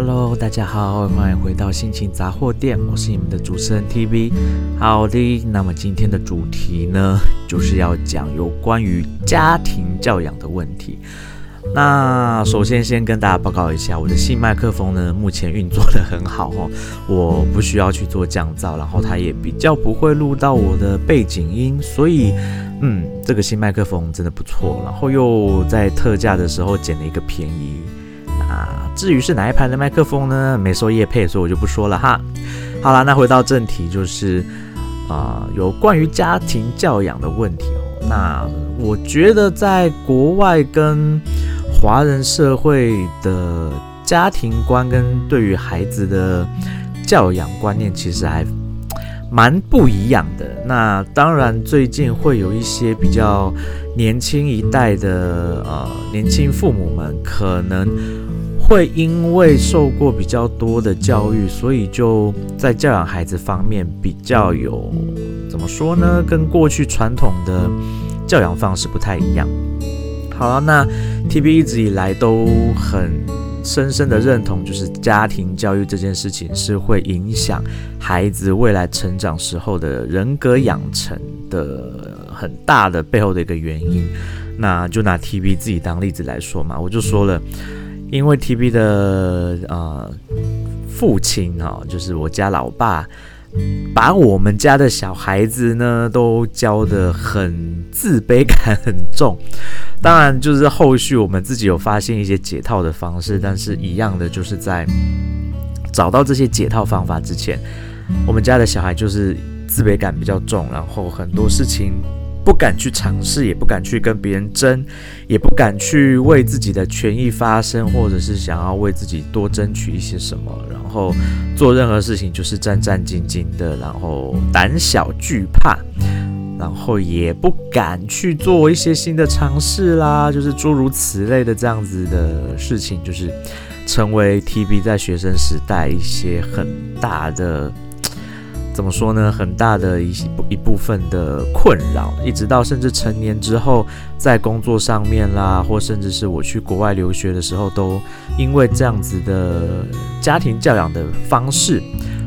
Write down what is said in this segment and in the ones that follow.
Hello，大家好，欢迎回到心情杂货店，我是你们的主持人 TV。好的，那么今天的主题呢，就是要讲有关于家庭教养的问题。那首先先跟大家报告一下，我的新麦克风呢，目前运作得很好哦，我不需要去做降噪，然后它也比较不会录到我的背景音，所以嗯，这个新麦克风真的不错，然后又在特价的时候捡了一个便宜。至于是哪一排的麦克风呢？没说叶配，所以我就不说了哈。好啦，那回到正题，就是啊、有关于家庭教养的问题哦。那我觉得在国外跟华人社会的家庭观跟对于孩子的教养观念，其实还蛮不一样的。那当然，最近会有一些比较年轻一代的呃年轻父母们可能。会因为受过比较多的教育，所以就在教养孩子方面比较有怎么说呢？跟过去传统的教养方式不太一样。好了，那 T B 一直以来都很深深的认同，就是家庭教育这件事情是会影响孩子未来成长时候的人格养成的很大的背后的一个原因。那就拿 T B 自己当例子来说嘛，我就说了。因为 T B 的呃父亲、哦，就是我家老爸，把我们家的小孩子呢都教得很自卑感很重。当然，就是后续我们自己有发现一些解套的方式，但是一样的就是在找到这些解套方法之前，我们家的小孩就是自卑感比较重，然后很多事情。不敢去尝试，也不敢去跟别人争，也不敢去为自己的权益发声，或者是想要为自己多争取一些什么。然后做任何事情就是战战兢兢的，然后胆小惧怕，然后也不敢去做一些新的尝试啦，就是诸如此类的这样子的事情，就是成为 TB 在学生时代一些很大的。怎么说呢？很大的一一部分的困扰，一直到甚至成年之后，在工作上面啦，或甚至是我去国外留学的时候，都因为这样子的家庭教养的方式，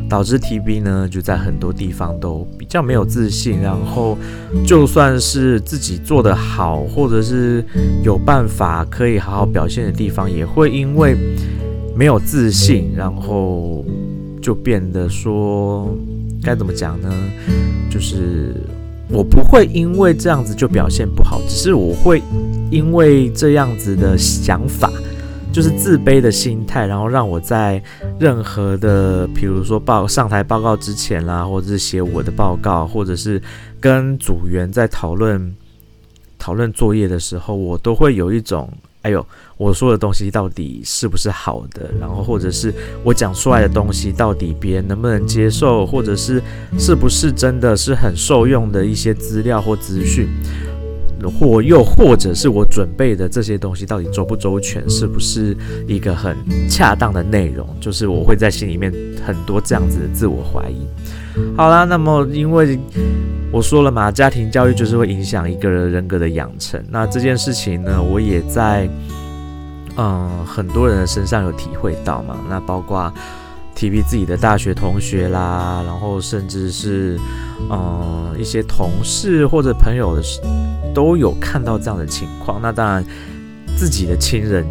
导致 T B 呢就在很多地方都比较没有自信。然后，就算是自己做得好，或者是有办法可以好好表现的地方，也会因为没有自信，然后就变得说。该怎么讲呢？就是我不会因为这样子就表现不好，只是我会因为这样子的想法，就是自卑的心态，然后让我在任何的，比如说报上台报告之前啦，或者是写我的报告，或者是跟组员在讨论讨论作业的时候，我都会有一种。哎呦，我说的东西到底是不是好的？然后或者是我讲出来的东西到底别人能不能接受？或者是是不是真的是很受用的一些资料或资讯？或又或者是我准备的这些东西到底周不周全？是不是一个很恰当的内容？就是我会在心里面很多这样子的自我怀疑。好啦，那么因为我说了嘛，家庭教育就是会影响一个人人格的养成。那这件事情呢，我也在嗯很多人的身上有体会到嘛。那包括 TV 自己的大学同学啦，然后甚至是嗯一些同事或者朋友的，都有看到这样的情况。那当然，自己的亲人。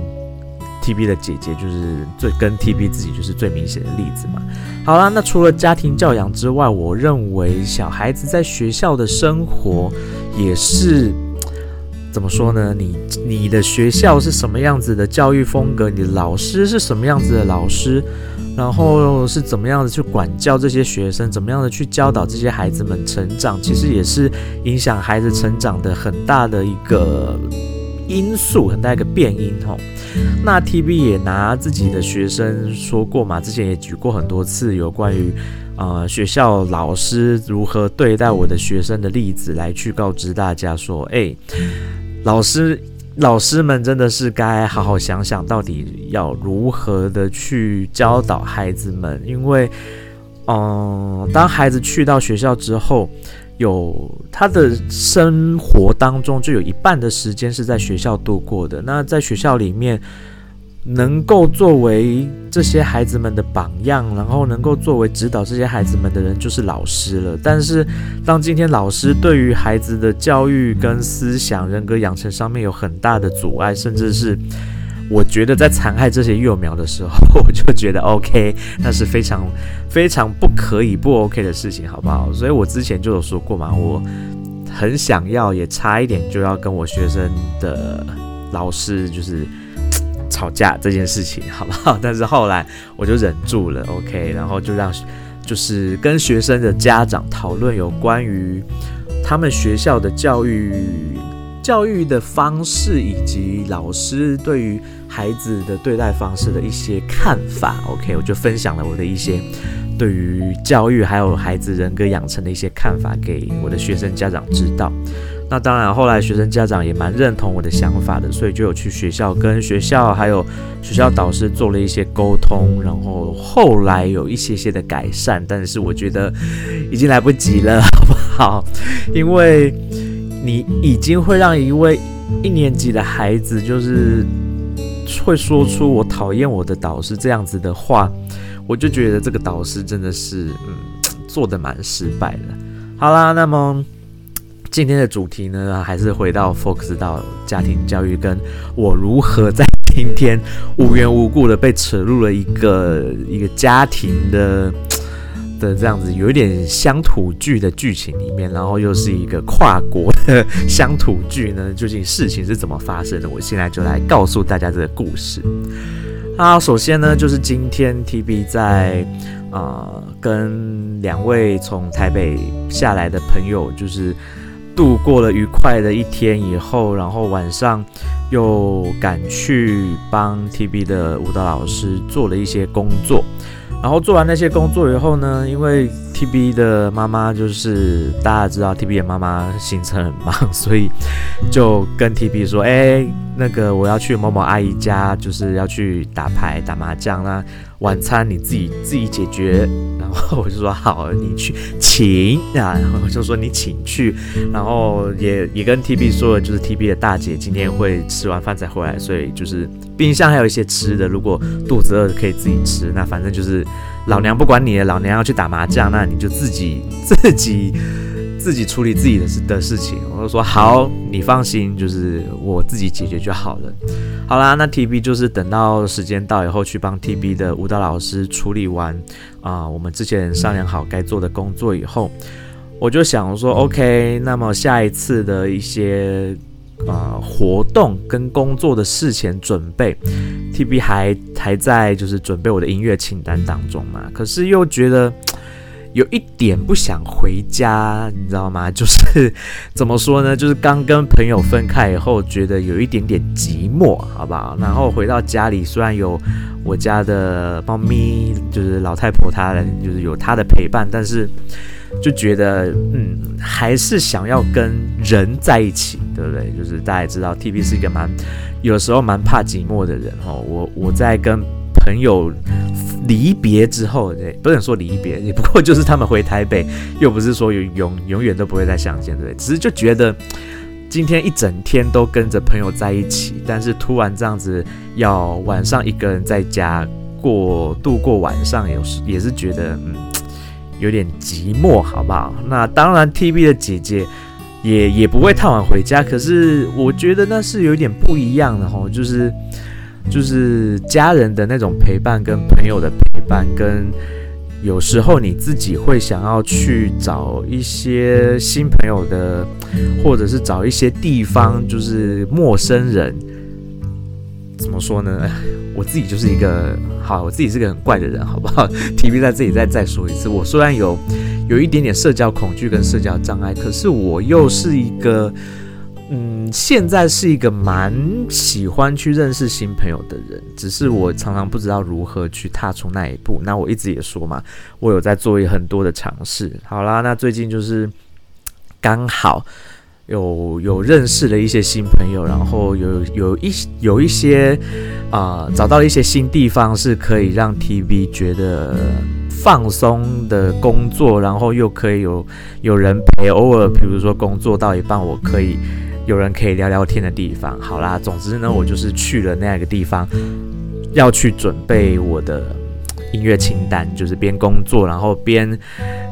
T B 的姐姐就是最跟 T B 自己就是最明显的例子嘛。好啦，那除了家庭教养之外，我认为小孩子在学校的生活也是怎么说呢？你你的学校是什么样子的教育风格？你的老师是什么样子的老师？然后是怎么样的去管教这些学生？怎么样的去教导这些孩子们成长？其实也是影响孩子成长的很大的一个。因素很大一个变因吼，那 TV 也拿自己的学生说过嘛，之前也举过很多次有关于呃学校老师如何对待我的学生的例子来去告知大家说，哎，老师老师们真的是该好好想想到底要如何的去教导孩子们，因为嗯、当孩子去到学校之后。有他的生活当中，就有一半的时间是在学校度过的。那在学校里面，能够作为这些孩子们的榜样，然后能够作为指导这些孩子们的人，就是老师了。但是，当今天老师对于孩子的教育跟思想、人格养成上面有很大的阻碍，甚至是我觉得在残害这些幼苗的时候，我就觉得 OK，那是非常非常不可以不 OK 的事情，好不好？所以我之前就有说过嘛，我很想要，也差一点就要跟我学生的老师就是。吵架这件事情好不好？但是后来我就忍住了，OK，然后就让就是跟学生的家长讨论有关于他们学校的教育教育的方式，以及老师对于孩子的对待方式的一些看法，OK，我就分享了我的一些对于教育还有孩子人格养成的一些看法给我的学生家长知道。那当然，后来学生家长也蛮认同我的想法的，所以就有去学校跟学校还有学校导师做了一些沟通，然后后来有一些些的改善，但是我觉得已经来不及了，好不好？因为你已经会让一位一年级的孩子就是会说出“我讨厌我的导师”这样子的话，我就觉得这个导师真的是嗯做得蛮失败的。好啦，那么。今天的主题呢，还是回到 focus 到家庭教育，跟我如何在今天无缘无故的被扯入了一个一个家庭的的这样子有一点乡土剧的剧情里面，然后又是一个跨国的乡土剧呢，究竟事情是怎么发生的？我现在就来告诉大家这个故事。好，首先呢，就是今天 TB 在、呃、跟两位从台北下来的朋友，就是。度过了愉快的一天以后，然后晚上又赶去帮 TB 的舞蹈老师做了一些工作。然后做完那些工作以后呢，因为 TB 的妈妈就是大家知道 TB 的妈妈行程很忙，所以就跟 TB 说：“哎，那个我要去某某阿姨家，就是要去打牌、打麻将啦。晚餐你自己自己解决。” 我就说：“好，你去请啊。”然后我就说：“你请去。”然后也也跟 TB 说了，就是 TB 的大姐今天会吃完饭才回来，所以就是冰箱还有一些吃的，如果肚子饿可以自己吃。那反正就是。老娘不管你了，老娘要去打麻将，那你就自己自己自己处理自己的事的事情。我就说好，你放心，就是我自己解决就好了。好啦，那 TB 就是等到时间到以后去帮 TB 的舞蹈老师处理完啊、呃，我们之前商量好该做的工作以后，我就想说，OK，那么下一次的一些。呃，活动跟工作的事前准备，TB 还还在就是准备我的音乐清单当中嘛，可是又觉得有一点不想回家，你知道吗？就是怎么说呢？就是刚跟朋友分开以后，觉得有一点点寂寞，好不好？然后回到家里，虽然有我家的猫咪，就是老太婆她，就是有她的陪伴，但是。就觉得，嗯，还是想要跟人在一起，对不对？就是大家也知道，TB 是一个蛮，有时候蛮怕寂寞的人哦。我我在跟朋友离别之后，对，不能说离别，也不过就是他们回台北，又不是说永永永远都不会再相见，对不对？只是就觉得今天一整天都跟着朋友在一起，但是突然这样子要晚上一个人在家过度过晚上，有时也是觉得，嗯。有点寂寞，好不好？那当然，TB 的姐姐也也不会太晚回家。可是我觉得那是有点不一样的吼，就是就是家人的那种陪伴，跟朋友的陪伴，跟有时候你自己会想要去找一些新朋友的，或者是找一些地方，就是陌生人。怎么说呢？我自己就是一个好，我自己是个很怪的人，好不好？TV 在这里再再说一次，我虽然有有一点点社交恐惧跟社交障碍，可是我又是一个，嗯现在是一个蛮喜欢去认识新朋友的人，只是我常常不知道如何去踏出那一步。那我一直也说嘛，我有在做很多的尝试。好啦，那最近就是刚好。有有认识了一些新朋友，然后有有一有一些啊、找到一些新地方，是可以让 T V 觉得放松的工作，然后又可以有有人陪，偶尔比如说工作到一半，我可以有人可以聊聊天的地方。好啦，总之呢，我就是去了那个地方。要去准备我的音乐清单，就是边工作，然后边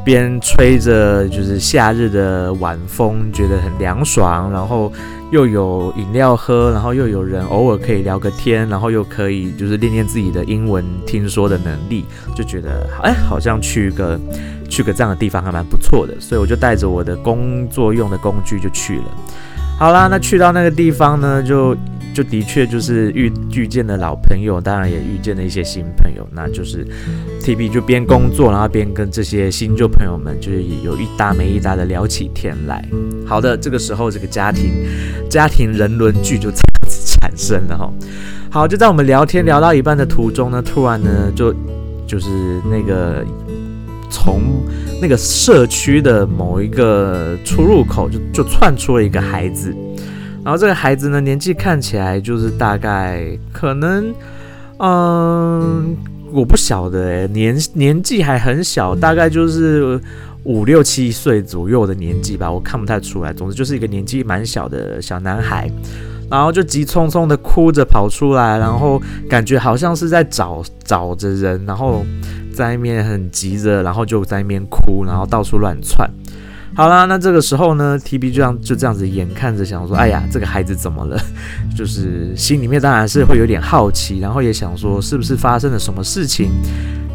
边吹着就是夏日的晚风，觉得很凉爽，然后又有饮料喝，然后又有人偶尔可以聊个天，然后又可以就是练练自己的英文听说的能力，就觉得哎，好像去个去个这样的地方还蛮不错的，所以我就带着我的工作用的工具就去了。好啦，那去到那个地方呢，就。就的确就是遇遇见了老朋友，当然也遇见了一些新朋友。那就是 TB 就边工作，然后边跟这些新旧朋友们，就是有一搭没一搭的聊起天来。好的，这个时候这个家庭家庭人伦剧就这样子产生了哈。好，就在我们聊天聊到一半的途中呢，突然呢就就是那个从那个社区的某一个出入口就就窜出了一个孩子。然后这个孩子呢，年纪看起来就是大概可能，嗯，我不晓得诶，年年纪还很小，大概就是五六七岁左右的年纪吧，我看不太出来。总之就是一个年纪蛮小的小男孩，然后就急匆匆的哭着跑出来，然后感觉好像是在找找着人，然后在那边很急着，然后就在那边哭，然后到处乱窜。好啦，那这个时候呢，TB 就这样就这样子眼看着想说，哎呀，这个孩子怎么了？就是心里面当然是会有点好奇，然后也想说是不是发生了什么事情，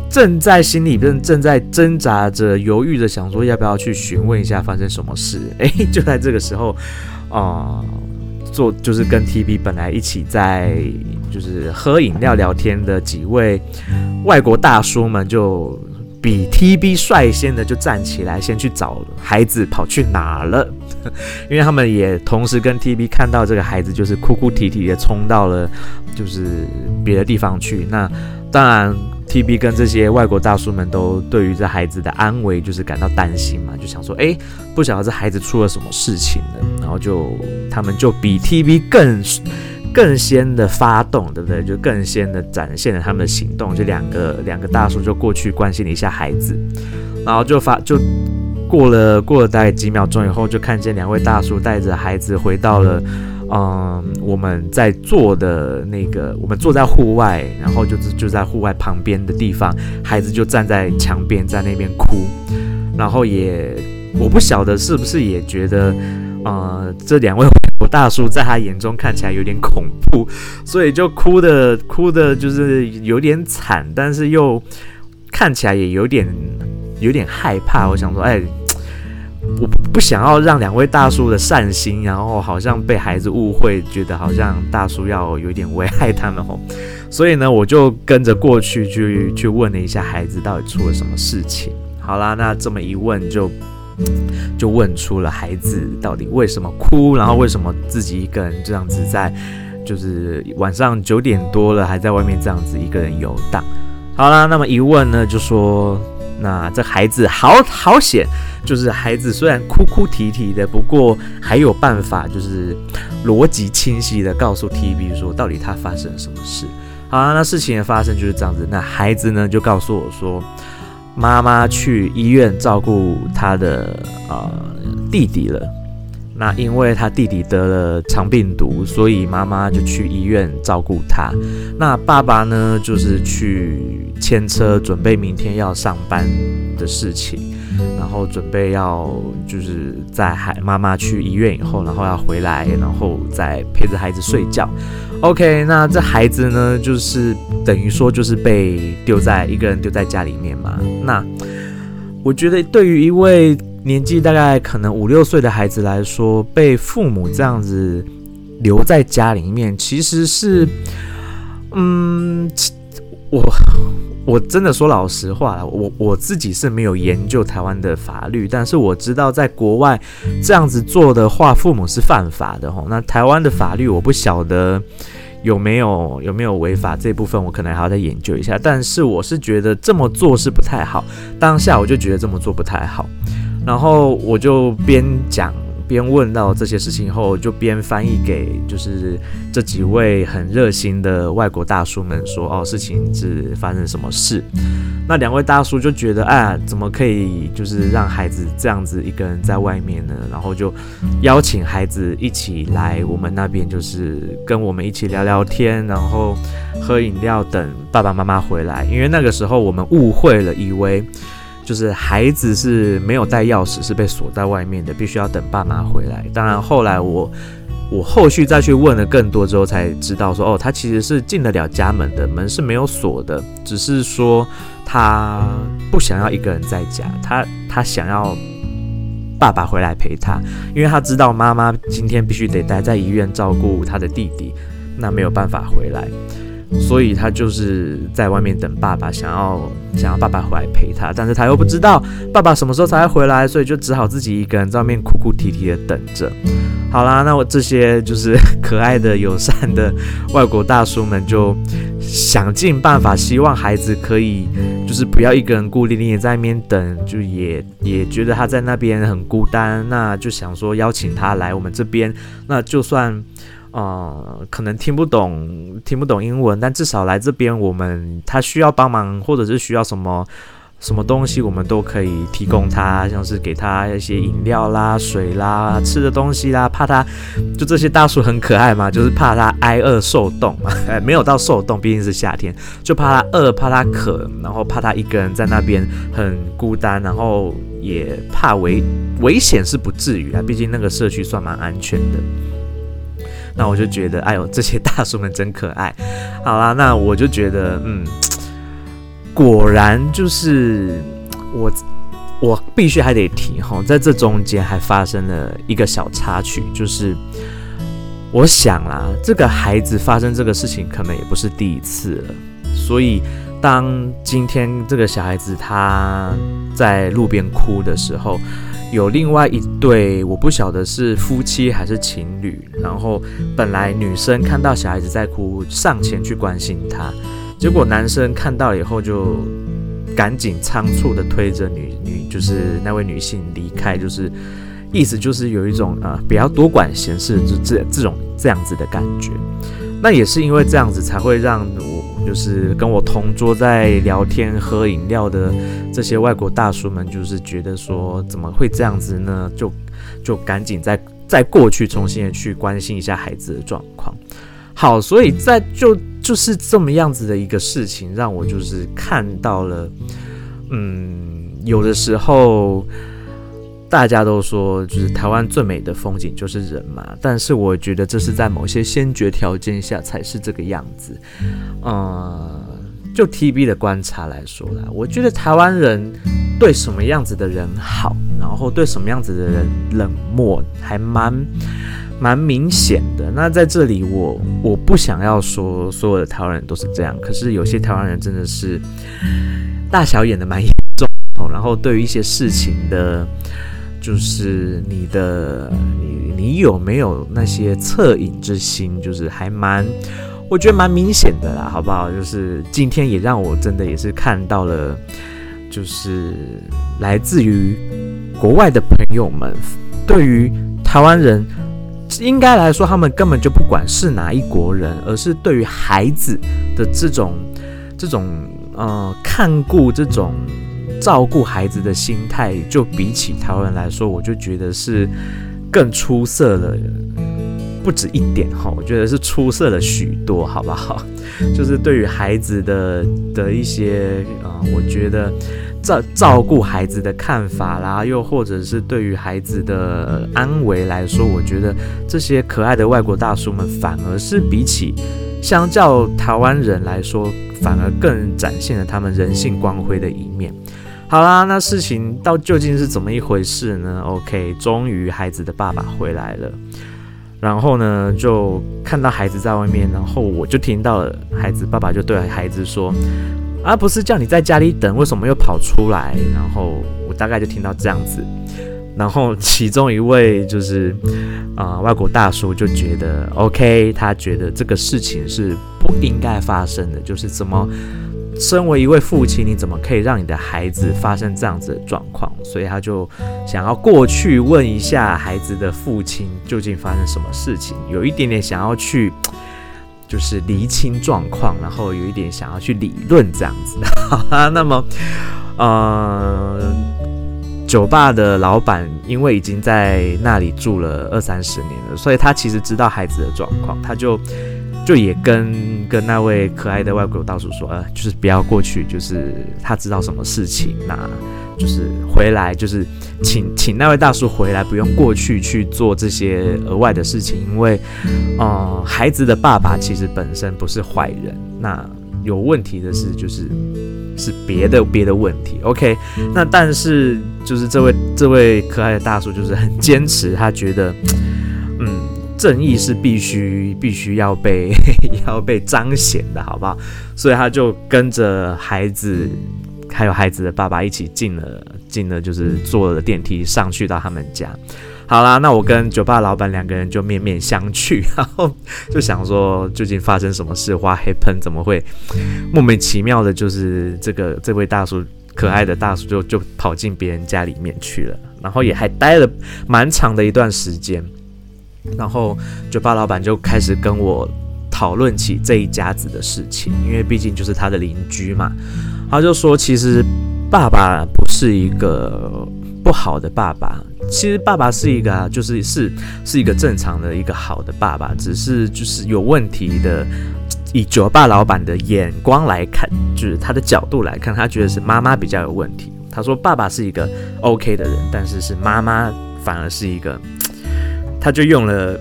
正在心里边正在挣扎着、犹豫着，想说要不要去询问一下发生什么事。哎，就在这个时候，啊、呃，做就是跟 TB 本来一起在就是喝饮料聊天的几位外国大叔们就。比 TB 率先的就站起来，先去找孩子跑去哪了？因为他们也同时跟 TB 看到这个孩子，就是哭哭啼啼的冲到了就是别的地方去。那当然，TB 跟这些外国大叔们都对于这孩子的安危就是感到担心嘛，就想说，哎，不晓得这孩子出了什么事情呢？然后就他们就比 TB 更。更先的发动，对不对？就更先的展现了他们的行动。就两个两个大叔就过去关心了一下孩子，然后就发就过了过了大概几秒钟以后，就看见两位大叔带着孩子回到了嗯我们在坐的那个，我们坐在户外，然后就是就在户外旁边的地方，孩子就站在墙边在那边哭，然后也我不晓得是不是也觉得。呃，这两位大叔在他眼中看起来有点恐怖，所以就哭的哭的，就是有点惨，但是又看起来也有点有点害怕。我想说，哎，我不想要让两位大叔的善心，然后好像被孩子误会，觉得好像大叔要有点危害他们哦。所以呢，我就跟着过去去去问了一下孩子到底出了什么事情。好啦，那这么一问就。就问出了孩子到底为什么哭，然后为什么自己一个人这样子在，就是晚上九点多了还在外面这样子一个人游荡。好啦，那么一问呢，就说那这孩子好好险，就是孩子虽然哭哭啼啼的，不过还有办法，就是逻辑清晰的告诉 TB 说到底他发生了什么事。好啊，那事情的发生就是这样子，那孩子呢就告诉我说。妈妈去医院照顾他的呃弟弟了。那因为他弟弟得了肠病毒，所以妈妈就去医院照顾他。那爸爸呢，就是去牵车，准备明天要上班的事情，然后准备要就是在孩妈妈去医院以后，然后要回来，然后再陪着孩子睡觉。OK，那这孩子呢，就是等于说就是被丢在一个人丢在家里面嘛。那我觉得对于一位年纪大概可能五六岁的孩子来说，被父母这样子留在家里面，其实是，嗯，我。我真的说老实话，我我自己是没有研究台湾的法律，但是我知道在国外这样子做的话，父母是犯法的吼。那台湾的法律我不晓得有没有有没有违法这部分，我可能还要再研究一下。但是我是觉得这么做是不太好，当下我就觉得这么做不太好，然后我就边讲。边问到这些事情后，就边翻译给就是这几位很热心的外国大叔们说：“哦，事情是发生什么事？”那两位大叔就觉得，哎，怎么可以就是让孩子这样子一个人在外面呢？然后就邀请孩子一起来我们那边，就是跟我们一起聊聊天，然后喝饮料，等爸爸妈妈回来。因为那个时候我们误会了，以为就是孩子是没有带钥匙，是被锁在外面的，必须要等爸妈回来。当然后来我。我后续再去问了更多之后，才知道说，哦，他其实是进得了家门的，门是没有锁的，只是说他不想要一个人在家，他他想要爸爸回来陪他，因为他知道妈妈今天必须得待在医院照顾他的弟弟，那没有办法回来。所以他就是在外面等爸爸，想要想要爸爸回来陪他，但是他又不知道爸爸什么时候才会回来，所以就只好自己一个人在外面哭哭啼啼的等着。好啦，那我这些就是可爱的、友善的外国大叔们，就想尽办法，希望孩子可以就是不要一个人孤零零也在那边等，就也也觉得他在那边很孤单，那就想说邀请他来我们这边，那就算。呃，可能听不懂，听不懂英文，但至少来这边，我们他需要帮忙，或者是需要什么什么东西，我们都可以提供他，像是给他一些饮料啦、水啦、吃的东西啦，怕他就这些大叔很可爱嘛，就是怕他挨饿受冻嘛，哎，没有到受冻，毕竟是夏天，就怕他饿，怕他渴，然后怕他一个人在那边很孤单，然后也怕危危险是不至于啊，毕竟那个社区算蛮安全的。那我就觉得，哎呦，这些大叔们真可爱。好啦，那我就觉得，嗯，果然就是我，我必须还得提哈，在这中间还发生了一个小插曲，就是我想啦，这个孩子发生这个事情可能也不是第一次了，所以当今天这个小孩子他在路边哭的时候。有另外一对，我不晓得是夫妻还是情侣。然后本来女生看到小孩子在哭，上前去关心他，结果男生看到以后就赶紧仓促的推着女女，就是那位女性离开，就是意思就是有一种啊，不要多管闲事，就这这种这样子的感觉。那也是因为这样子，才会让我。就是跟我同桌在聊天喝饮料的这些外国大叔们，就是觉得说怎么会这样子呢？就就赶紧再再过去重新的去关心一下孩子的状况。好，所以在就就是这么样子的一个事情，让我就是看到了，嗯，有的时候。大家都说，就是台湾最美的风景就是人嘛，但是我觉得这是在某些先决条件下才是这个样子。嗯，就 TB 的观察来说啦，我觉得台湾人对什么样子的人好，然后对什么样子的人冷漠，还蛮蛮明显的。那在这里我，我我不想要说所有的台湾人都是这样，可是有些台湾人真的是大小眼的蛮严重，然后对于一些事情的。就是你的，你你有没有那些恻隐之心？就是还蛮，我觉得蛮明显的啦，好不好？就是今天也让我真的也是看到了，就是来自于国外的朋友们，对于台湾人，应该来说他们根本就不管是哪一国人，而是对于孩子的这种这种呃看顾这种。照顾孩子的心态，就比起台湾人来说，我就觉得是更出色了，不止一点哈，我觉得是出色了许多，好不好？就是对于孩子的的一些啊、我觉得照照顾孩子的看法啦，又或者是对于孩子的安危来说，我觉得这些可爱的外国大叔们，反而是比起相较台湾人来说，反而更展现了他们人性光辉的一面。好啦，那事情到究竟是怎么一回事呢？OK，终于孩子的爸爸回来了，然后呢，就看到孩子在外面，然后我就听到了孩子爸爸就对孩子说：“啊，不是叫你在家里等，为什么又跑出来？”然后我大概就听到这样子，然后其中一位就是啊、外国大叔就觉得 OK，他觉得这个事情是不应该发生的，就是怎么。身为一位父亲，你怎么可以让你的孩子发生这样子的状况？所以他就想要过去问一下孩子的父亲究竟发生什么事情，有一点点想要去，就是厘清状况，然后有一点想要去理论这样子。那么呃，酒吧的老板因为已经在那里住了二三十年了，所以他其实知道孩子的状况，他就。就也跟跟那位可爱的外国大叔说，呃，就是不要过去，就是他知道什么事情，那就是回来，就是请请那位大叔回来，不用过去去做这些额外的事情，因为，呃，孩子的爸爸其实本身不是坏人，那有问题的是就是是别的别的问题，OK，那但是就是这位这位可爱的大叔就是很坚持，他觉得，正义是必须必须要被 要被彰显的，好不好？所以他就跟着孩子，还有孩子的爸爸一起进了进了，就是坐了电梯上去到他们家。好啦，那我跟酒吧老板两个人就面面相觑，然后就想说究竟发生什么事？花黑喷怎么会莫名其妙的，就是这个这位大叔可爱的大叔就就跑进别人家里面去了，然后也还待了蛮长的一段时间。然后酒吧老板就开始跟我讨论起这一家子的事情，因为毕竟就是他的邻居嘛。他就说，其实爸爸不是一个不好的爸爸，其实爸爸是一个啊，就是是是一个正常的一个好的爸爸，只是就是有问题的。以酒吧老板的眼光来看，就是他的角度来看，他觉得是妈妈比较有问题。他说爸爸是一个 OK 的人，但是是妈妈反而是一个。他就用了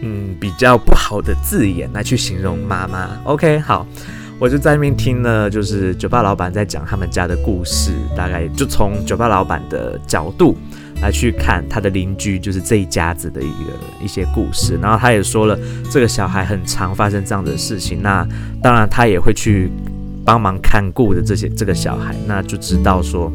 嗯比较不好的字眼来去形容妈妈。OK，好，我就在那边听了，就是酒吧老板在讲他们家的故事，大概就从酒吧老板的角度来去看他的邻居，就是这一家子的一个一些故事。然后他也说了，这个小孩很常发生这样的事情。那当然他也会去帮忙看顾的这些这个小孩，那就知道说。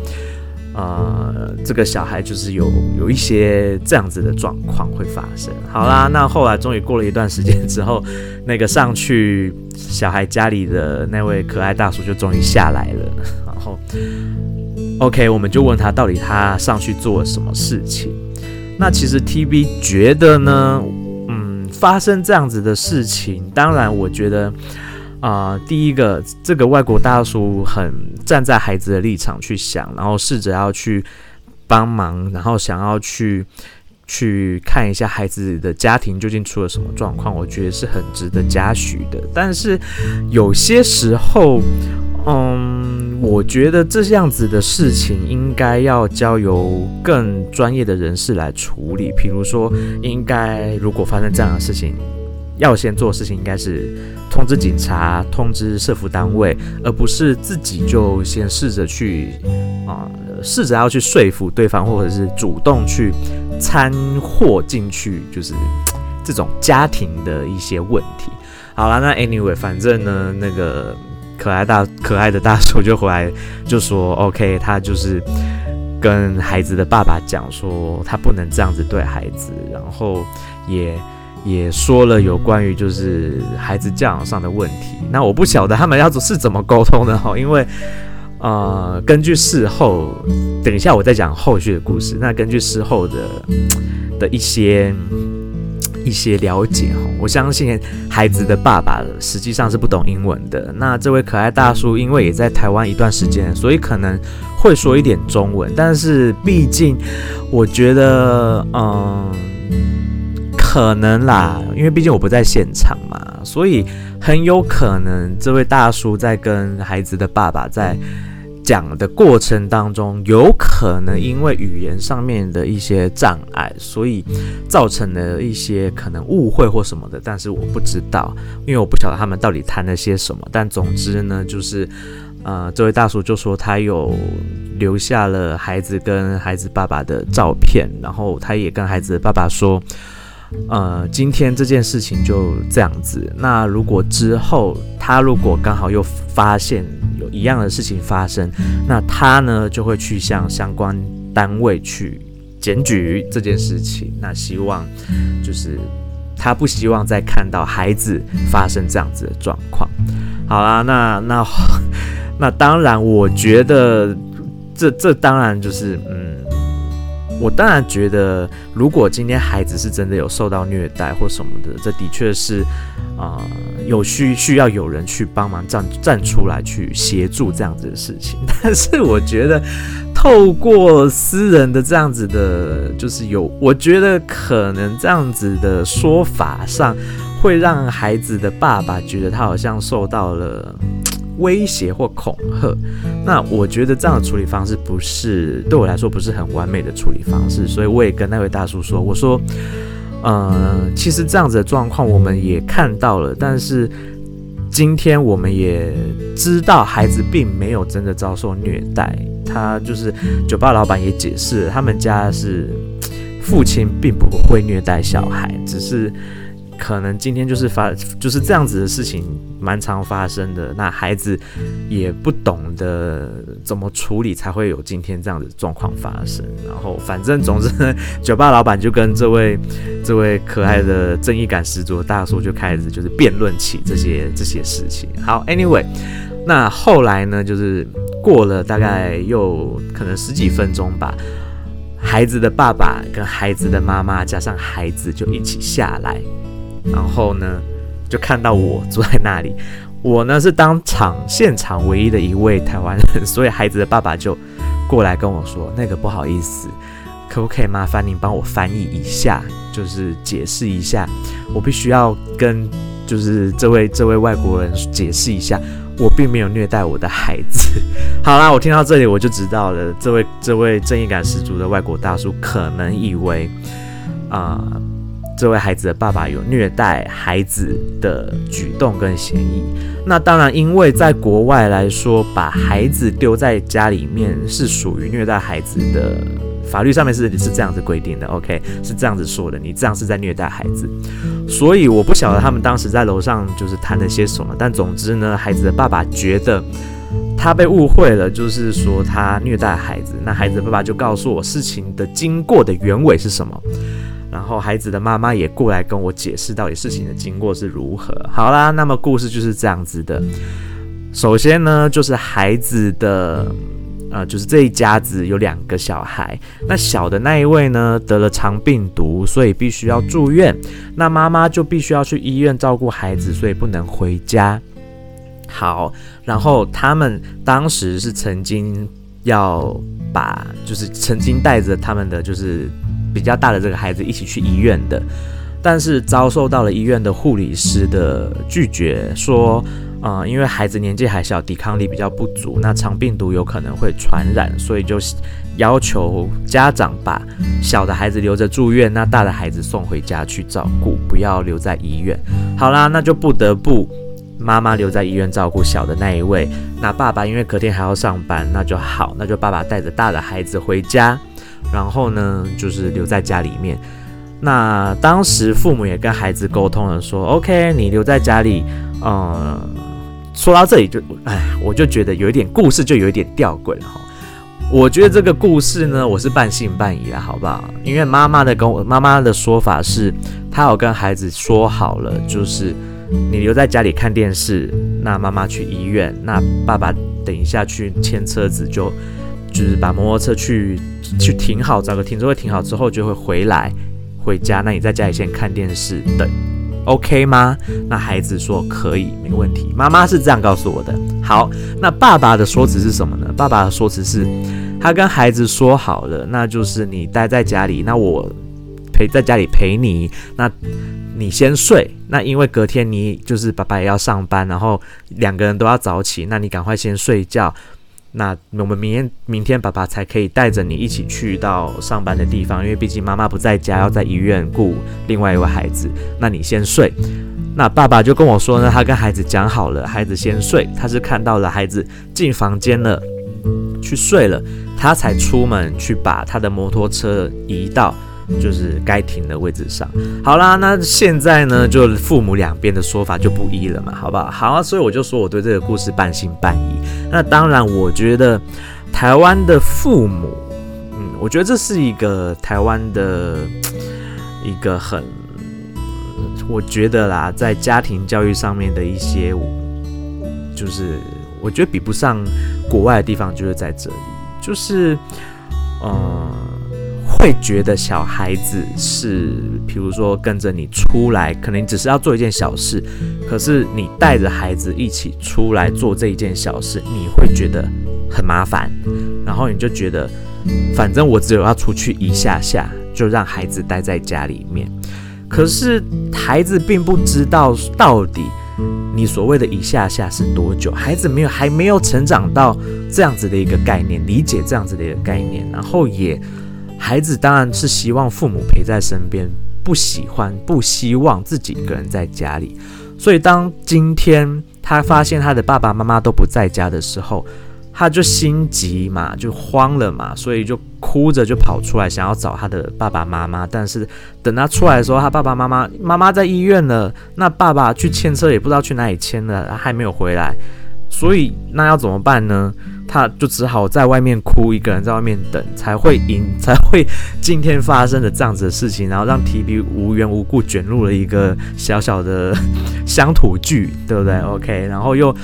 呃，这个小孩就是有有一些这样子的状况会发生。好啦，那后来终于过了一段时间之后，那个上去小孩家里的那位可爱大叔就终于下来了。然后，OK，我们就问他到底他上去做了什么事情。那其实 TB 觉得呢，嗯，发生这样子的事情，当然我觉得。啊、第一个，这个外国大叔很站在孩子的立场去想，然后试着要去帮忙，然后想要去去看一下孩子的家庭究竟出了什么状况，我觉得是很值得嘉许的。但是有些时候，嗯，我觉得这样子的事情应该要交由更专业的人士来处理，比如说，应该如果发生这样的事情。要先做的事情应该是通知警察、通知社福单位，而不是自己就先试着去啊，试着要去说服对方，或者是主动去掺和进去，就是这种家庭的一些问题。好了，那 anyway，反正呢，那个可爱大可爱的大叔就回来就说，OK，他就是跟孩子的爸爸讲说，他不能这样子对孩子，然后也。也说了有关于就是孩子教养上的问题，那我不晓得他们要是怎么沟通的哈，因为呃，根据事后，等一下我再讲后续的故事。那根据事后的的一些一些了解哈，我相信孩子的爸爸实际上是不懂英文的。那这位可爱大叔因为也在台湾一段时间，所以可能会说一点中文，但是毕竟我觉得嗯。可能啦，因为毕竟我不在现场嘛，所以很有可能这位大叔在跟孩子的爸爸在讲的过程当中，有可能因为语言上面的一些障碍，所以造成了一些可能误会或什么的。但是我不知道，因为我不晓得他们到底谈了些什么。但总之呢，就是呃，这位大叔就说他有留下了孩子跟孩子爸爸的照片，然后他也跟孩子的爸爸说。呃，今天这件事情就这样子。那如果之后他如果刚好又发现有一样的事情发生，那他呢就会去向相关单位去检举这件事情。那希望就是他不希望再看到孩子发生这样子的状况。好啦，那那 那当然，我觉得这这当然就是嗯。我当然觉得，如果今天孩子是真的有受到虐待或什么的，这的确是啊、有需需要有人去帮忙站站出来去协助这样子的事情。但是我觉得，透过私人的这样子的，就是有，我觉得可能这样子的说法上，会让孩子的爸爸觉得他好像受到了。威胁或恐吓，那我觉得这样的处理方式不是对我来说不是很完美的处理方式，所以我也跟那位大叔说，我说，呃，其实这样子的状况我们也看到了，但是今天我们也知道孩子并没有真的遭受虐待，他就是酒吧老板也解释，他们家是父亲并不会虐待小孩，只是。可能今天就是发就是这样子的事情蛮常发生的，那孩子也不懂得怎么处理，才会有今天这样的状况发生。然后反正总之呢，酒吧老板就跟这位这位可爱的正义感十足的大叔就开始就是辩论起这些这些事情。好，Anyway，那后来呢，就是过了大概又可能十几分钟吧，孩子的爸爸跟孩子的妈妈加上孩子就一起下来。然后呢，就看到我坐在那里。我呢是当场现场唯一的一位台湾人，所以孩子的爸爸就过来跟我说：“那个不好意思，可不可以麻烦您帮我翻译一下，就是解释一下，我必须要跟就是这位这位外国人解释一下，我并没有虐待我的孩子。”好啦，我听到这里我就知道了，这位这位正义感十足的外国大叔可能以为啊。这位孩子的爸爸有虐待孩子的举动跟嫌疑。那当然，因为在国外来说，把孩子丢在家里面是属于虐待孩子的，法律上面是是这样子规定的。OK，是这样子说的，你这样是在虐待孩子。所以我不晓得他们当时在楼上就是谈了些什么，但总之呢，孩子的爸爸觉得他被误会了，就是说他虐待孩子。那孩子的爸爸就告诉我事情的经过的原委是什么。然后孩子的妈妈也过来跟我解释到底事情的经过是如何。好啦，那么故事就是这样子的。首先呢，就是孩子的，呃，就是这一家子有两个小孩。那小的那一位呢，得了肠病毒，所以必须要住院。那妈妈就必须要去医院照顾孩子，所以不能回家。好，然后他们当时是曾经要把，就是曾经带着他们的，就是。比较大的这个孩子一起去医院的，但是遭受到了医院的护理师的拒绝，说，啊、因为孩子年纪还小，抵抗力比较不足，那肠病毒有可能会传染，所以就要求家长把小的孩子留着住院，那大的孩子送回家去照顾，不要留在医院。好啦，那就不得不妈妈留在医院照顾小的那一位，那爸爸因为隔天还要上班，那就好，那就爸爸带着大的孩子回家。然后呢，就是留在家里面。那当时父母也跟孩子沟通了，说：“OK，你留在家里。”呃，说到这里就，哎，我就觉得有一点故事，就有一点吊诡了哈。我觉得这个故事呢，我是半信半疑了，好不好？因为妈妈的跟我妈妈的说法是，她有跟孩子说好了，就是你留在家里看电视，那妈妈去医院，那爸爸等一下去牵车子就。就是把摩托车去去停好，找个停车位停好之后，就会回来回家。那你在家里先看电视等，OK 吗？那孩子说可以，没问题。妈妈是这样告诉我的。好，那爸爸的说辞是什么呢？爸爸的说辞是，他跟孩子说好了，那就是你待在家里，那我陪在家里陪你，那你先睡。那因为隔天你就是爸爸也要上班，然后两个人都要早起，那你赶快先睡觉。那我们明天明天爸爸才可以带着你一起去到上班的地方，因为毕竟妈妈不在家，要在医院顾另外一位孩子。那你先睡。那爸爸就跟我说呢，他跟孩子讲好了，孩子先睡。他是看到了孩子进房间了，去睡了，他才出门去把他的摩托车移到。就是该停的位置上。好啦，那现在呢，就父母两边的说法就不一了嘛，好不好？好啊，所以我就说我对这个故事半信半疑。那当然，我觉得台湾的父母，嗯，我觉得这是一个台湾的一个很，我觉得啦，在家庭教育上面的一些，就是我觉得比不上国外的地方，就是在这里，就是，嗯。会觉得小孩子是，比如说跟着你出来，可能只是要做一件小事，可是你带着孩子一起出来做这一件小事，你会觉得很麻烦，然后你就觉得，反正我只有要出去一下下，就让孩子待在家里面。可是孩子并不知道到底你所谓的一下下是多久，孩子没有还没有成长到这样子的一个概念，理解这样子的一个概念，然后也。孩子当然是希望父母陪在身边，不喜欢、不希望自己一个人在家里。所以，当今天他发现他的爸爸妈妈都不在家的时候，他就心急嘛，就慌了嘛，所以就哭着就跑出来，想要找他的爸爸妈妈。但是等他出来的时候，他爸爸妈妈妈妈在医院了，那爸爸去牵车也不知道去哪里牵了，还没有回来。所以那要怎么办呢？他就只好在外面哭，一个人在外面等，才会赢，才会今天发生的这样子的事情，然后让 TB 无缘无故卷入了一个小小的乡土剧，对不对？OK，然后又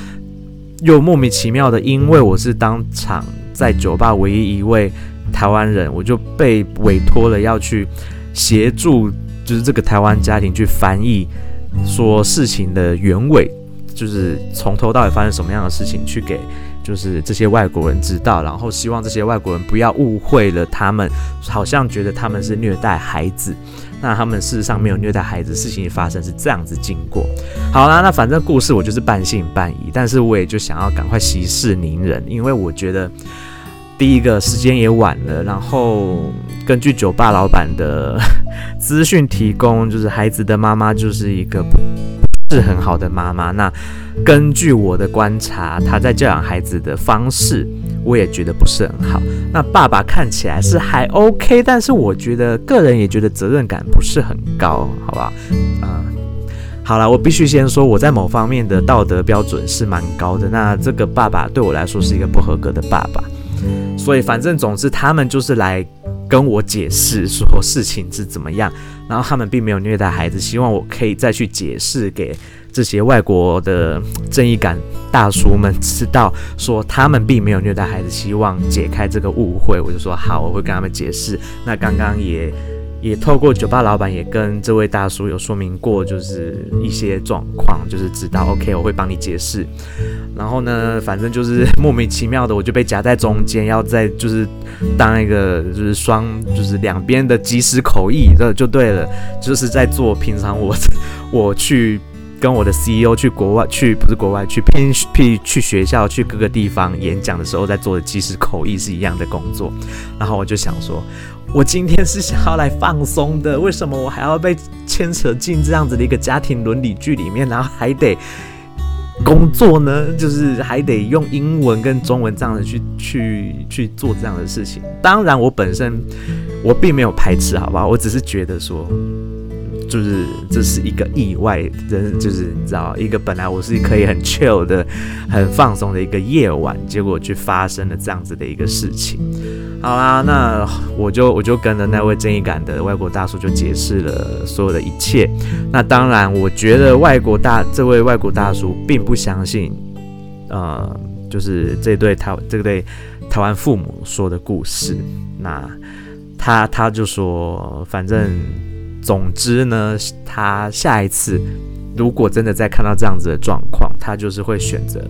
又莫名其妙的，因为我是当场在酒吧唯一一位台湾人，我就被委托了要去协助，就是这个台湾家庭去翻译说事情的原委，就是从头到尾发生什么样的事情，去给。就是这些外国人知道，然后希望这些外国人不要误会了他们，好像觉得他们是虐待孩子，那他们事实上没有虐待孩子，事情发生是这样子经过。好啦，那反正故事我就是半信半疑，但是我也就想要赶快息事宁人，因为我觉得第一个时间也晚了，然后根据酒吧老板的 资讯提供，就是孩子的妈妈就是一个是很好的妈妈，那。根据我的观察，他在教养孩子的方式，我也觉得不是很好。那爸爸看起来是还 OK，但是我觉得个人也觉得责任感不是很高，好吧？嗯，好了，我必须先说，我在某方面的道德标准是蛮高的。那这个爸爸对我来说是一个不合格的爸爸，所以反正总之他们就是来跟我解释说事情是怎么样，然后他们并没有虐待孩子，希望我可以再去解释给。这些外国的正义感大叔们知道说他们并没有虐待孩子，希望解开这个误会，我就说好，我会跟他们解释。那刚刚也也透过酒吧老板也跟这位大叔有说明过，就是一些状况，就是知道 OK，我会帮你解释。然后呢，反正就是莫名其妙的，我就被夹在中间，要在就是当一个就是双就是两边的即时口译，这就对了，就是在做平常我我去。跟我的 CEO 去国外去，不是国外去偏僻去学校去各个地方演讲的时候，在做的即时口译是一样的工作。然后我就想说，我今天是想要来放松的，为什么我还要被牵扯进这样子的一个家庭伦理剧里面，然后还得工作呢？就是还得用英文跟中文这样子去去去做这样的事情。当然，我本身我并没有排斥，好不好？我只是觉得说。就是这是一个意外，真就是你知道，一个本来我是可以很 chill 的、很放松的一个夜晚，结果去发生了这样子的一个事情。好啦，那我就我就跟着那位正义感的外国大叔就解释了所有的一切。那当然，我觉得外国大这位外国大叔并不相信，呃，就是这对台这对台湾父母说的故事。那他他就说，反正。总之呢，他下一次如果真的再看到这样子的状况，他就是会选择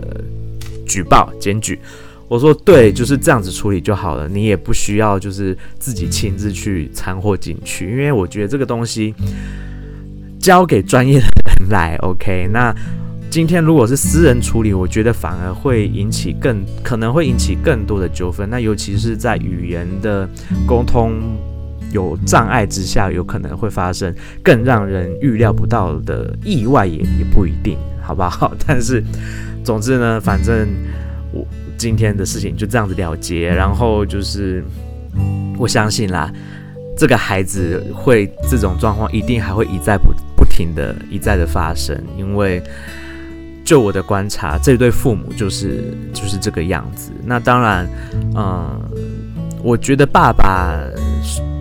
举报检举。我说对，就是这样子处理就好了，你也不需要就是自己亲自去掺和进去，因为我觉得这个东西交给专业的人来。OK，那今天如果是私人处理，我觉得反而会引起更可能会引起更多的纠纷。那尤其是在语言的沟通。有障碍之下，有可能会发生更让人预料不到的意外，也也不一定，好不好？但是，总之呢，反正我今天的事情就这样子了结。然后就是，我相信啦，这个孩子会这种状况一定还会一再不不停的一再的发生，因为就我的观察，这对父母就是就是这个样子。那当然，嗯，我觉得爸爸。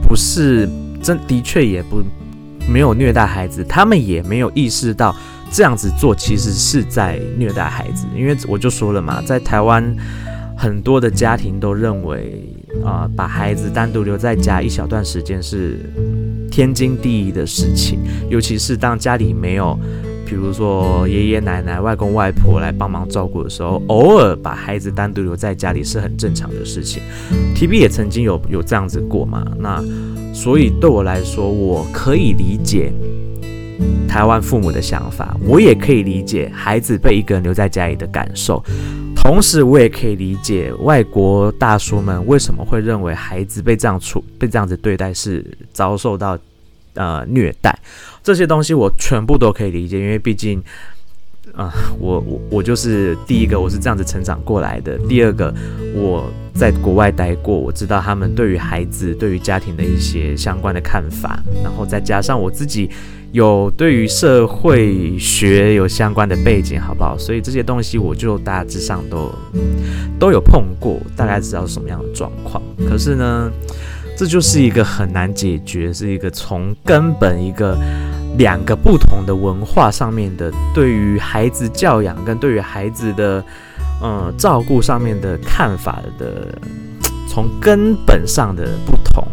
不是真的确也不没有虐待孩子，他们也没有意识到这样子做其实是在虐待孩子。因为我就说了嘛，在台湾很多的家庭都认为啊、把孩子单独留在家一小段时间是天经地义的事情，尤其是当家里没有，比如说爷爷奶奶、外公外婆来帮忙照顾的时候，偶尔把孩子单独留在家里是很正常的事情。TB 也曾经有有这样子过嘛，那所以对我来说，我可以理解。台湾父母的想法，我也可以理解孩子被一个人留在家里的感受，同时我也可以理解外国大叔们为什么会认为孩子被这样处、被这样子对待是遭受到呃虐待，这些东西我全部都可以理解，因为毕竟。啊、我我我就是第一个，我是这样子成长过来的。第二个，我在国外待过，我知道他们对于孩子、对于家庭的一些相关的看法。然后再加上我自己有对于社会学有相关的背景，好不好？所以这些东西我就大致上都都有碰过，大概知道什么样的状况。可是呢，这就是一个很难解决，是一个从根本一个。两个不同的文化上面的对于孩子教养跟对于孩子的嗯照顾上面的看法的，从根本上的不同，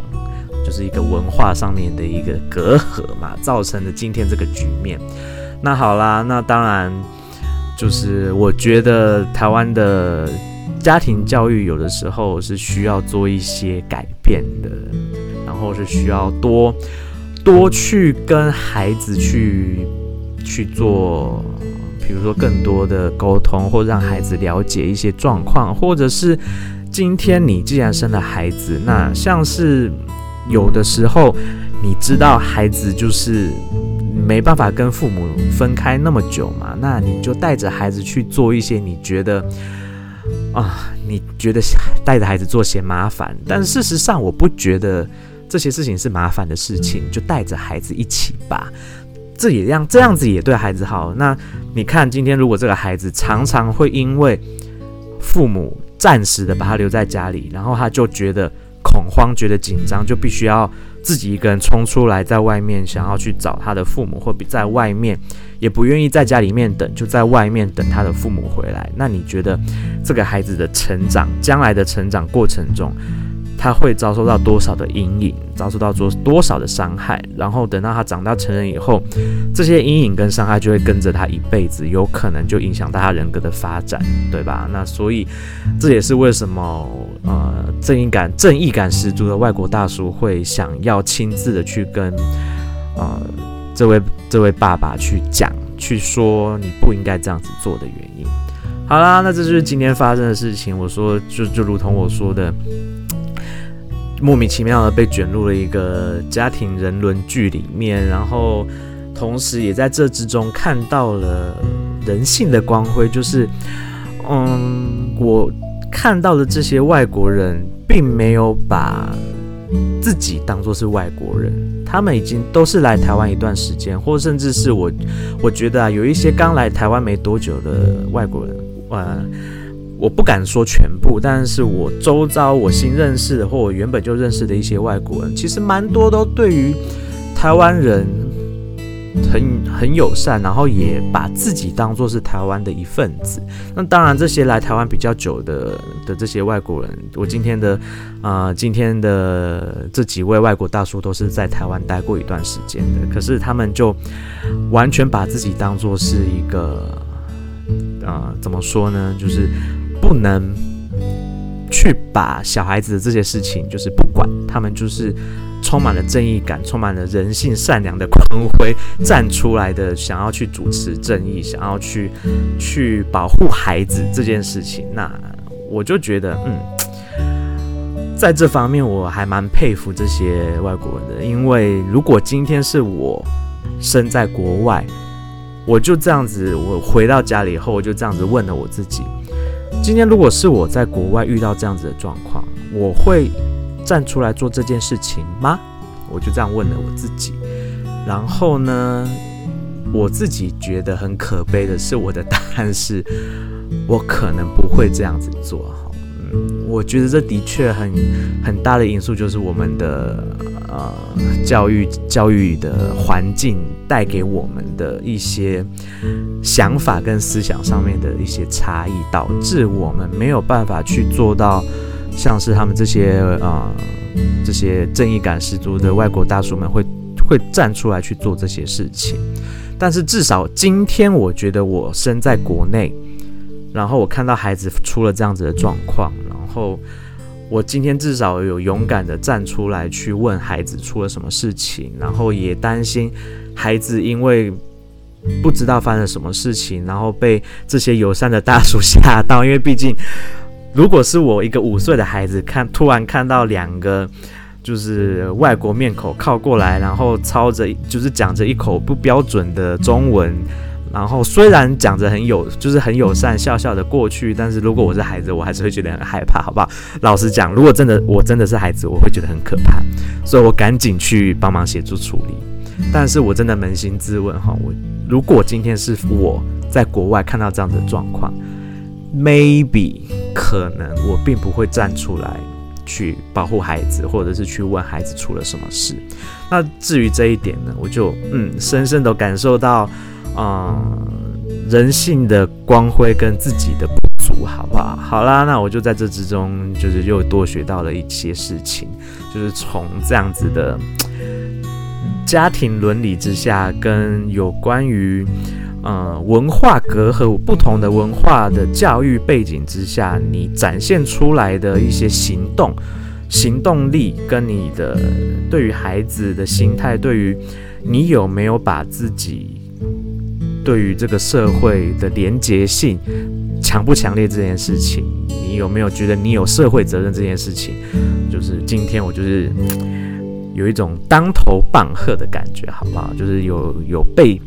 就是一个文化上面的一个隔阂嘛，造成的今天这个局面。那好啦，那当然就是我觉得台湾的家庭教育有的时候是需要做一些改变的，然后是需要多。多去跟孩子去去做，比如说更多的沟通，或让孩子了解一些状况，或者是今天你既然生了孩子，那像是有的时候你知道孩子就是没办法跟父母分开那么久嘛，那你就带着孩子去做一些你觉得啊，你觉得带着孩子做嫌麻烦，但事实上我不觉得。这些事情是麻烦的事情，就带着孩子一起吧。这也让这样子也对孩子好。那你看，今天如果这个孩子常常会因为父母暂时的把他留在家里，然后他就觉得恐慌、觉得紧张，就必须要自己一个人冲出来，在外面想要去找他的父母，或比在外面也不愿意在家里面等，就在外面等他的父母回来。那你觉得这个孩子的成长，将来的成长过程中，他会遭受到多少的阴影，遭受到多多少的伤害，然后等到他长大成人以后，这些阴影跟伤害就会跟着他一辈子，有可能就影响到他人格的发展，对吧？那所以这也是为什么呃正义感正义感十足的外国大叔会想要亲自的去跟呃这位这位爸爸去讲，去说你不应该这样子做的原因。好啦，那这就是今天发生的事情。我说就就如同我说的。莫名其妙的被卷入了一个家庭人伦剧里面，然后同时也在这之中看到了人性的光辉。就是，嗯，我看到的这些外国人，并没有把自己当作是外国人，他们已经都是来台湾一段时间，或甚至是我，我觉得啊，有一些刚来台湾没多久的外国人，嗯。我不敢说全部，但是我周遭我新认识的或我原本就认识的一些外国人，其实蛮多都对于台湾人很很友善，然后也把自己当作是台湾的一份子。那当然，这些来台湾比较久的的这些外国人，我今天的啊、呃，今天的这几位外国大叔都是在台湾待过一段时间的，可是他们就完全把自己当作是一个啊、呃，怎么说呢，就是。不能去把小孩子的这些事情就是不管，他们就是充满了正义感，充满了人性善良的光辉，站出来的想要去主持正义，想要去去保护孩子这件事情。那我就觉得，嗯，在这方面我还蛮佩服这些外国人的，因为如果今天是我身在国外，我就这样子，我回到家里以后，我就这样子问了我自己。今天如果是我在国外遇到这样子的状况，我会站出来做这件事情吗？我就这样问了我自己。然后呢，我自己觉得很可悲的是，我的答案是，我可能不会这样子做。我觉得这的确很很大的因素就是我们的呃教育教育的环境带给我们的一些。想法跟思想上面的一些差异，导致我们没有办法去做到像是他们这些啊、呃、这些正义感十足的外国大叔们会会站出来去做这些事情。但是至少今天，我觉得我身在国内，然后我看到孩子出了这样子的状况，后我今天至少有勇敢的站出来去问孩子出了什么事情，然后也担心孩子因为不知道发生什么事情，然后被这些友善的大叔吓到，因为毕竟如果是我一个五岁的孩子看突然看到两个。就是外国面孔靠过来，然后操着，就是讲着一口不标准的中文，然后虽然讲着很友，就是很友善，笑笑的过去，但是如果我是孩子，我还是会觉得很害怕，好不好？老实讲，如果真的我真的是孩子，我会觉得很可怕，所以我赶紧去帮忙协助处理。但是我真的扪心自问哈，我如果今天是我在国外看到这样的状况，maybe 可能我并不会站出来。去保护孩子，或者是去问孩子出了什么事。那至于这一点呢，我就嗯，深深的感受到，嗯，人性的光辉跟自己的不足，好不好？好啦，那我就在这之中，就是又多学到了一些事情，就是从这样子的家庭伦理之下，跟有关于。呃，文化隔阂，不同的文化的教育背景之下，你展现出来的一些行动、行动力，跟你的对于孩子的心态，对于你有没有把自己对于这个社会的连结性强不强烈这件事情，你有没有觉得你有社会责任这件事情，就是今天我就是有一种当头棒喝的感觉，好不好？就是有有被。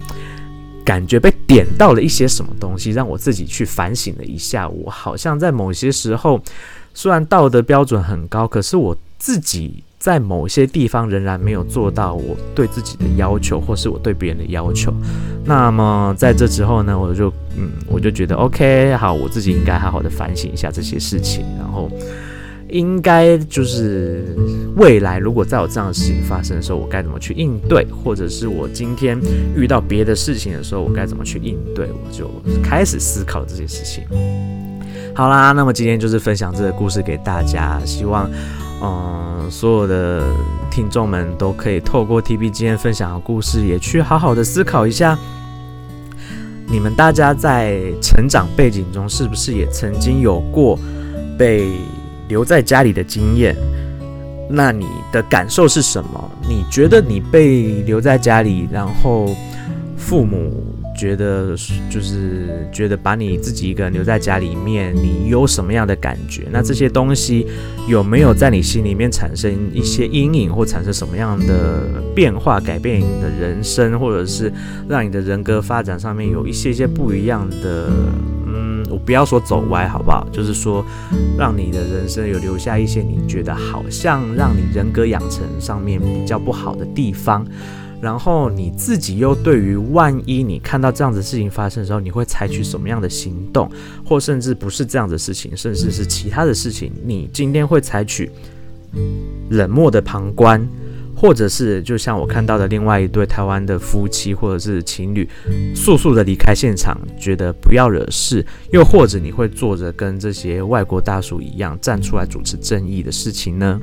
感觉被点到了一些什么东西，让我自己去反省了一下。我好像在某些时候，虽然道德标准很高，可是我自己在某些地方仍然没有做到我对自己的要求，或是我对别人的要求。那么在这之后呢，我就嗯，我就觉得 OK，好，我自己应该好好的反省一下这些事情，然后。应该就是未来，如果再有这样的事情发生的时候，我该怎么去应对？或者是我今天遇到别的事情的时候，我该怎么去应对？我就开始思考这些事情。好啦，那么今天就是分享这个故事给大家，希望嗯所有的听众们都可以透过 TB 今天分享的故事，也去好好的思考一下，你们大家在成长背景中是不是也曾经有过被。留在家里的经验，那你的感受是什么？你觉得你被留在家里，然后父母觉得就是觉得把你自己一个人留在家里面，你有什么样的感觉？那这些东西有没有在你心里面产生一些阴影，或产生什么样的变化，改变你的人生，或者是让你的人格发展上面有一些些不一样的？嗯我不要说走歪，好不好？就是说，让你的人生有留下一些你觉得好像让你人格养成上面比较不好的地方，然后你自己又对于万一你看到这样子事情发生的时候，你会采取什么样的行动，或甚至不是这样的事情，甚至是其他的事情，你今天会采取冷漠的旁观。或者是就像我看到的另外一对台湾的夫妻或者是情侣，速速的离开现场，觉得不要惹事；又或者你会做着跟这些外国大叔一样站出来主持正义的事情呢？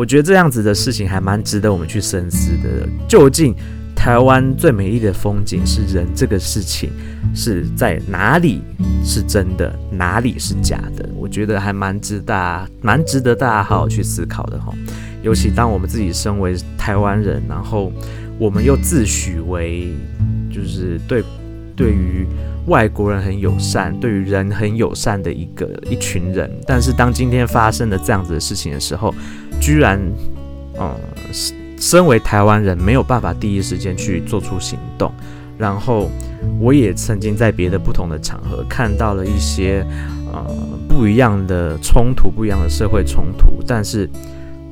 我觉得这样子的事情还蛮值得我们去深思的。究竟台湾最美丽的风景是人这个事情是在哪里是真的，哪里是假的？我觉得还蛮值得，蛮值得大家好好去思考的哈。尤其当我们自己身为台湾人，然后我们又自诩为就是对对于外国人很友善，对于人很友善的一个一群人，但是当今天发生了这样子的事情的时候，居然，嗯，身为台湾人没有办法第一时间去做出行动。然后我也曾经在别的不同的场合看到了一些呃不一样的冲突，不一样的社会冲突，但是。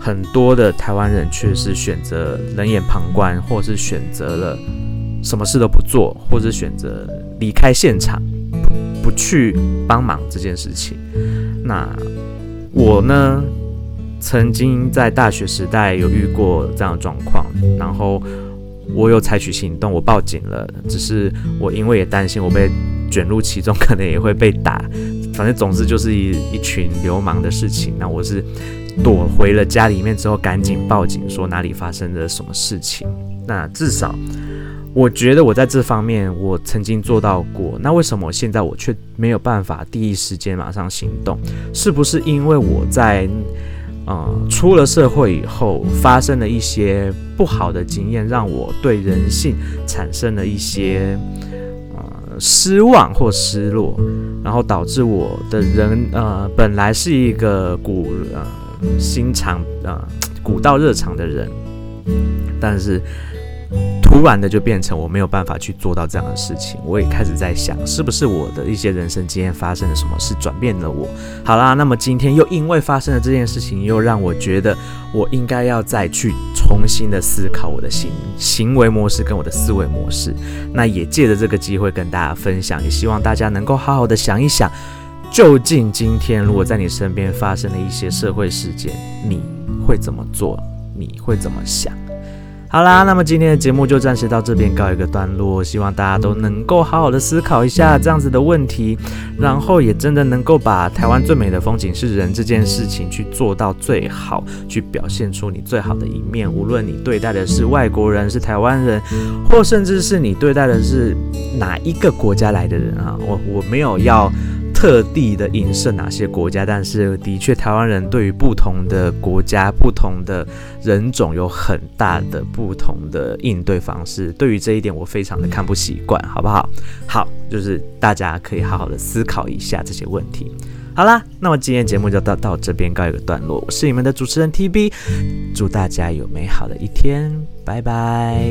很多的台湾人却是选择冷眼旁观，或是选择了什么事都不做，或者选择离开现场，不去帮忙这件事情。那我呢，曾经在大学时代有遇过这样的状况，然后我有采取行动，我报警了。只是我因为也担心我被卷入其中，可能也会被打。反正总之就是一一群流氓的事情。那我是躲回了家里面之后，赶紧报警说哪里发生了什么事情。那至少我觉得我在这方面我曾经做到过。那为什么现在我却没有办法第一时间马上行动？是不是因为我在呃出了社会以后发生了一些不好的经验，让我对人性产生了一些呃？失望或失落，然后导致我的人呃本来是一个古呃心肠呃古道热肠的人，但是突然的就变成我没有办法去做到这样的事情。我也开始在想，是不是我的一些人生经验发生了什么事，转变了我？好啦，那么今天又因为发生了这件事情，又让我觉得我应该要再去。重新的思考我的行行为模式跟我的思维模式，那也借着这个机会跟大家分享，也希望大家能够好好的想一想，究竟今天如果在你身边发生了一些社会事件，你会怎么做？你会怎么想？好啦，那么今天的节目就暂时到这边告一个段落。希望大家都能够好好的思考一下这样子的问题，然后也真的能够把台湾最美的风景是人这件事情去做到最好，去表现出你最好的一面。无论你对待的是外国人，是台湾人，或甚至是你对待的是哪一个国家来的人啊，我我没有要。特地的影射哪些国家，但是的确，台湾人对于不同的国家、不同的人种有很大的不同的应对方式。对于这一点，我非常的看不习惯，好不好？好，就是大家可以好好的思考一下这些问题。好啦，那么今天节目就到到这边告一个段落。我是你们的主持人 TB，祝大家有美好的一天，拜拜。